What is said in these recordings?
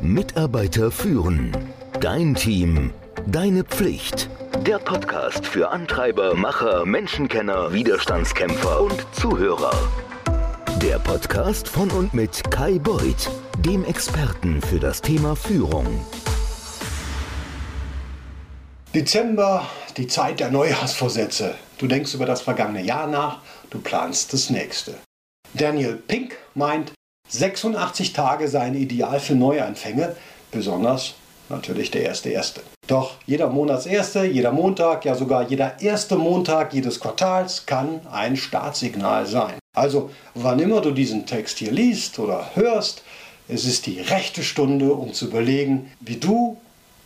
Mitarbeiter führen. Dein Team. Deine Pflicht. Der Podcast für Antreiber, Macher, Menschenkenner, Widerstandskämpfer und Zuhörer. Der Podcast von und mit Kai Beuth, dem Experten für das Thema Führung. Dezember, die Zeit der Neujahrsvorsätze. Du denkst über das vergangene Jahr nach, du planst das nächste. Daniel Pink meint, 86 Tage seien ideal für Neuanfänge, besonders natürlich der erste erste. Doch jeder Monatserste, jeder Montag, ja sogar jeder erste Montag jedes Quartals kann ein Startsignal sein. Also wann immer du diesen Text hier liest oder hörst, es ist die rechte Stunde, um zu überlegen, wie du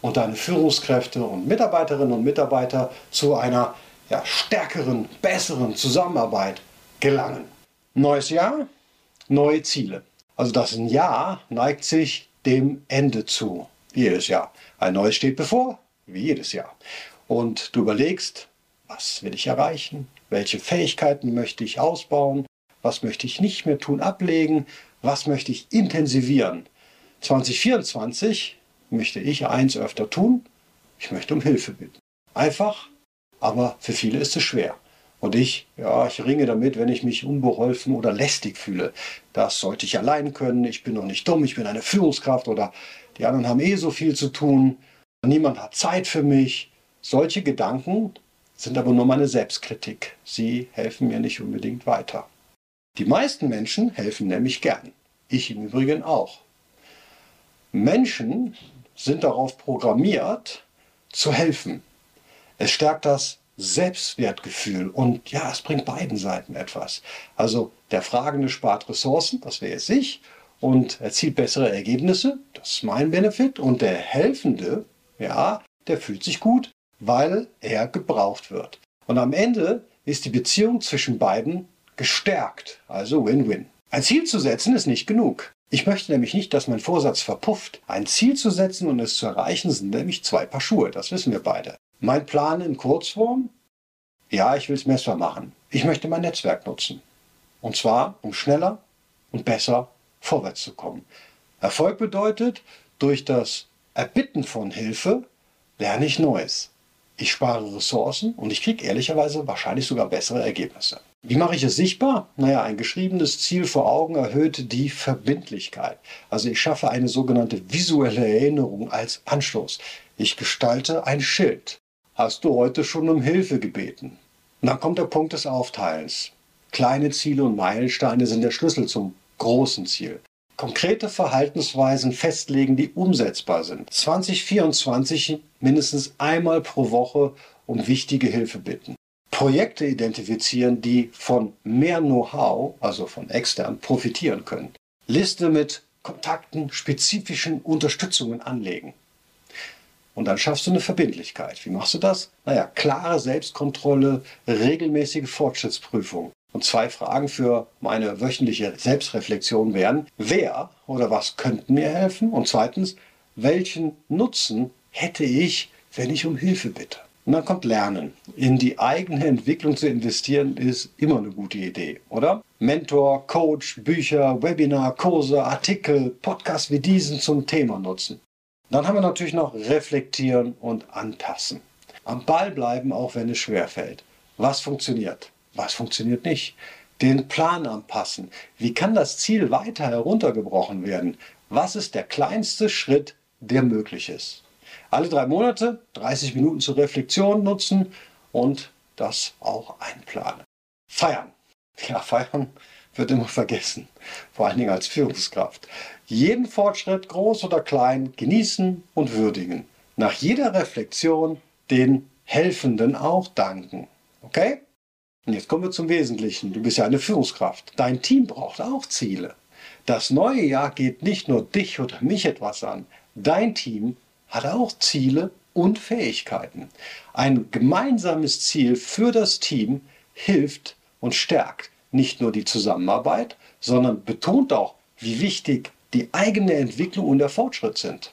und deine Führungskräfte und Mitarbeiterinnen und Mitarbeiter zu einer ja, stärkeren, besseren Zusammenarbeit gelangen. Neues Jahr, neue Ziele. Also das Jahr neigt sich dem Ende zu, wie jedes Jahr. Ein neues steht bevor, wie jedes Jahr. Und du überlegst, was will ich erreichen? Welche Fähigkeiten möchte ich ausbauen? Was möchte ich nicht mehr tun, ablegen? Was möchte ich intensivieren? 2024 möchte ich eins öfter tun, ich möchte um Hilfe bitten. Einfach, aber für viele ist es schwer. Und ich, ja, ich ringe damit, wenn ich mich unbeholfen oder lästig fühle. Das sollte ich allein können, ich bin noch nicht dumm, ich bin eine Führungskraft oder die anderen haben eh so viel zu tun, niemand hat Zeit für mich. Solche Gedanken sind aber nur meine Selbstkritik. Sie helfen mir nicht unbedingt weiter. Die meisten Menschen helfen nämlich gern. Ich im Übrigen auch. Menschen sind darauf programmiert, zu helfen. Es stärkt das Selbstwertgefühl und ja, es bringt beiden Seiten etwas. Also der Fragende spart Ressourcen, das wäre jetzt ich, und erzielt bessere Ergebnisse, das ist mein Benefit, und der Helfende, ja, der fühlt sich gut, weil er gebraucht wird. Und am Ende ist die Beziehung zwischen beiden gestärkt, also Win-Win. Ein Ziel zu setzen ist nicht genug. Ich möchte nämlich nicht, dass mein Vorsatz verpufft. Ein Ziel zu setzen und es zu erreichen sind nämlich zwei Paar Schuhe, das wissen wir beide. Mein Plan in Kurzform? Ja, ich will es messbar machen. Ich möchte mein Netzwerk nutzen. Und zwar, um schneller und besser vorwärts zu kommen. Erfolg bedeutet, durch das Erbitten von Hilfe lerne ich Neues. Ich spare Ressourcen und ich kriege ehrlicherweise wahrscheinlich sogar bessere Ergebnisse. Wie mache ich es sichtbar? Naja, ein geschriebenes Ziel vor Augen erhöht die Verbindlichkeit. Also ich schaffe eine sogenannte visuelle Erinnerung als Anstoß. Ich gestalte ein Schild. Hast du heute schon um Hilfe gebeten? Und dann kommt der Punkt des Aufteilens. Kleine Ziele und Meilensteine sind der Schlüssel zum großen Ziel. Konkrete Verhaltensweisen festlegen, die umsetzbar sind. 2024 mindestens einmal pro Woche um wichtige Hilfe bitten. Projekte identifizieren, die von mehr Know-how, also von extern, profitieren können. Liste mit Kontakten, spezifischen Unterstützungen anlegen. Und dann schaffst du eine Verbindlichkeit. Wie machst du das? Naja, klare Selbstkontrolle, regelmäßige Fortschrittsprüfung. Und zwei Fragen für meine wöchentliche Selbstreflexion wären, wer oder was könnten mir helfen? Und zweitens, welchen Nutzen hätte ich, wenn ich um Hilfe bitte? Und dann kommt Lernen. In die eigene Entwicklung zu investieren ist immer eine gute Idee, oder? Mentor, Coach, Bücher, Webinar, Kurse, Artikel, Podcasts wie diesen zum Thema nutzen. Dann haben wir natürlich noch reflektieren und anpassen. Am Ball bleiben, auch wenn es schwerfällt. Was funktioniert? Was funktioniert nicht? Den Plan anpassen. Wie kann das Ziel weiter heruntergebrochen werden? Was ist der kleinste Schritt, der möglich ist? alle drei Monate 30 Minuten zur Reflexion nutzen und das auch einplanen. Feiern. Ja, feiern wird immer vergessen, vor allen Dingen als Führungskraft. Jeden Fortschritt, groß oder klein, genießen und würdigen. Nach jeder Reflexion den Helfenden auch danken. Okay? Und jetzt kommen wir zum Wesentlichen. Du bist ja eine Führungskraft. Dein Team braucht auch Ziele. Das neue Jahr geht nicht nur dich oder mich etwas an. Dein Team hat auch Ziele und Fähigkeiten. Ein gemeinsames Ziel für das Team hilft und stärkt nicht nur die Zusammenarbeit, sondern betont auch, wie wichtig die eigene Entwicklung und der Fortschritt sind.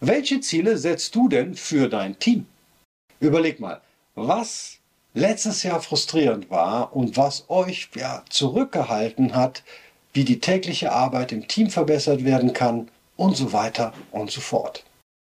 Welche Ziele setzt du denn für dein Team? Überleg mal, was letztes Jahr frustrierend war und was euch ja, zurückgehalten hat, wie die tägliche Arbeit im Team verbessert werden kann und so weiter und so fort.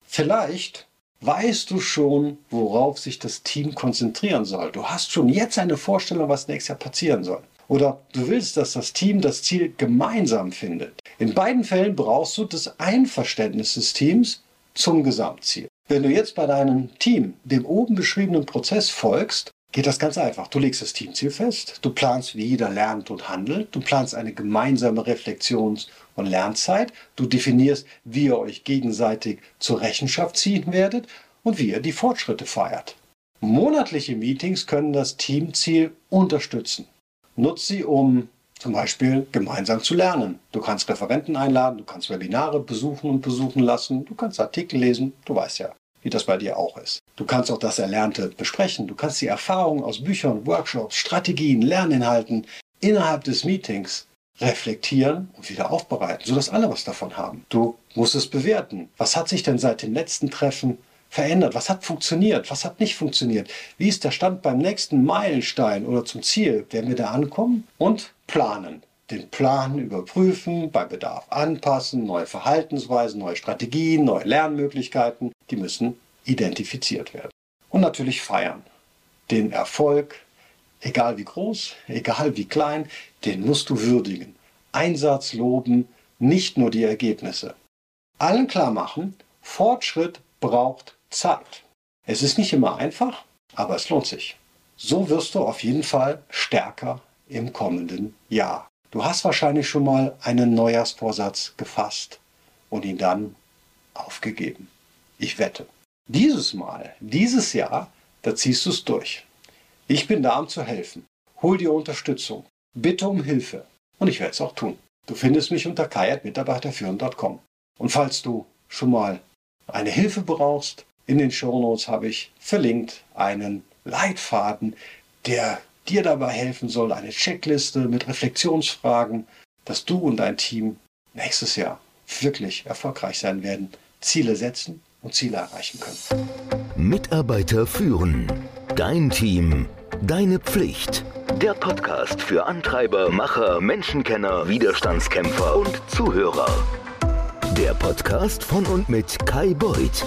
Vielleicht weißt du schon, worauf sich das Team konzentrieren soll. Du hast schon jetzt eine Vorstellung, was nächstes Jahr passieren soll. Oder du willst, dass das Team das Ziel gemeinsam findet. In beiden Fällen brauchst du das Einverständnis des Teams zum Gesamtziel. Wenn du jetzt bei deinem Team dem oben beschriebenen Prozess folgst, geht das ganz einfach. Du legst das Teamziel fest, du planst, wie jeder lernt und handelt, du planst eine gemeinsame Reflexions- und Lernzeit, du definierst, wie ihr euch gegenseitig zur Rechenschaft ziehen werdet und wie ihr die Fortschritte feiert. Monatliche Meetings können das Teamziel unterstützen. Nutz sie, um zum Beispiel gemeinsam zu lernen. Du kannst Referenten einladen, du kannst Webinare besuchen und besuchen lassen, du kannst Artikel lesen, du weißt ja, wie das bei dir auch ist. Du kannst auch das Erlernte besprechen, du kannst die Erfahrungen aus Büchern, Workshops, Strategien, Lerninhalten innerhalb des Meetings reflektieren und wieder aufbereiten, sodass alle was davon haben. Du musst es bewerten. Was hat sich denn seit dem letzten Treffen verändert? Was hat funktioniert? Was hat nicht funktioniert? Wie ist der Stand beim nächsten Meilenstein oder zum Ziel? Werden wir da ankommen? Und planen. Den Plan überprüfen, bei Bedarf anpassen, neue Verhaltensweisen, neue Strategien, neue Lernmöglichkeiten, die müssen identifiziert werden. Und natürlich feiern. Den Erfolg, egal wie groß, egal wie klein, den musst du würdigen. Einsatz loben, nicht nur die Ergebnisse. Allen klar machen, Fortschritt braucht Zeit. Es ist nicht immer einfach, aber es lohnt sich. So wirst du auf jeden Fall stärker im kommenden Jahr. Du hast wahrscheinlich schon mal einen Neujahrsvorsatz gefasst und ihn dann aufgegeben. Ich wette. Dieses Mal, dieses Jahr, da ziehst du es durch. Ich bin da, um zu helfen. Hol dir Unterstützung. Bitte um Hilfe. Und ich werde es auch tun. Du findest mich unter kai.mitarbeiterführen.com. Und falls du schon mal eine Hilfe brauchst, in den Shownotes habe ich verlinkt einen Leitfaden, der dir dabei helfen soll, eine Checkliste mit Reflexionsfragen, dass du und dein Team nächstes Jahr wirklich erfolgreich sein werden, Ziele setzen und Ziele erreichen können. Mitarbeiter führen. Dein Team. Deine Pflicht. Der Podcast für Antreiber, Macher, Menschenkenner, Widerstandskämpfer und Zuhörer. Der Podcast von und mit Kai Beuth,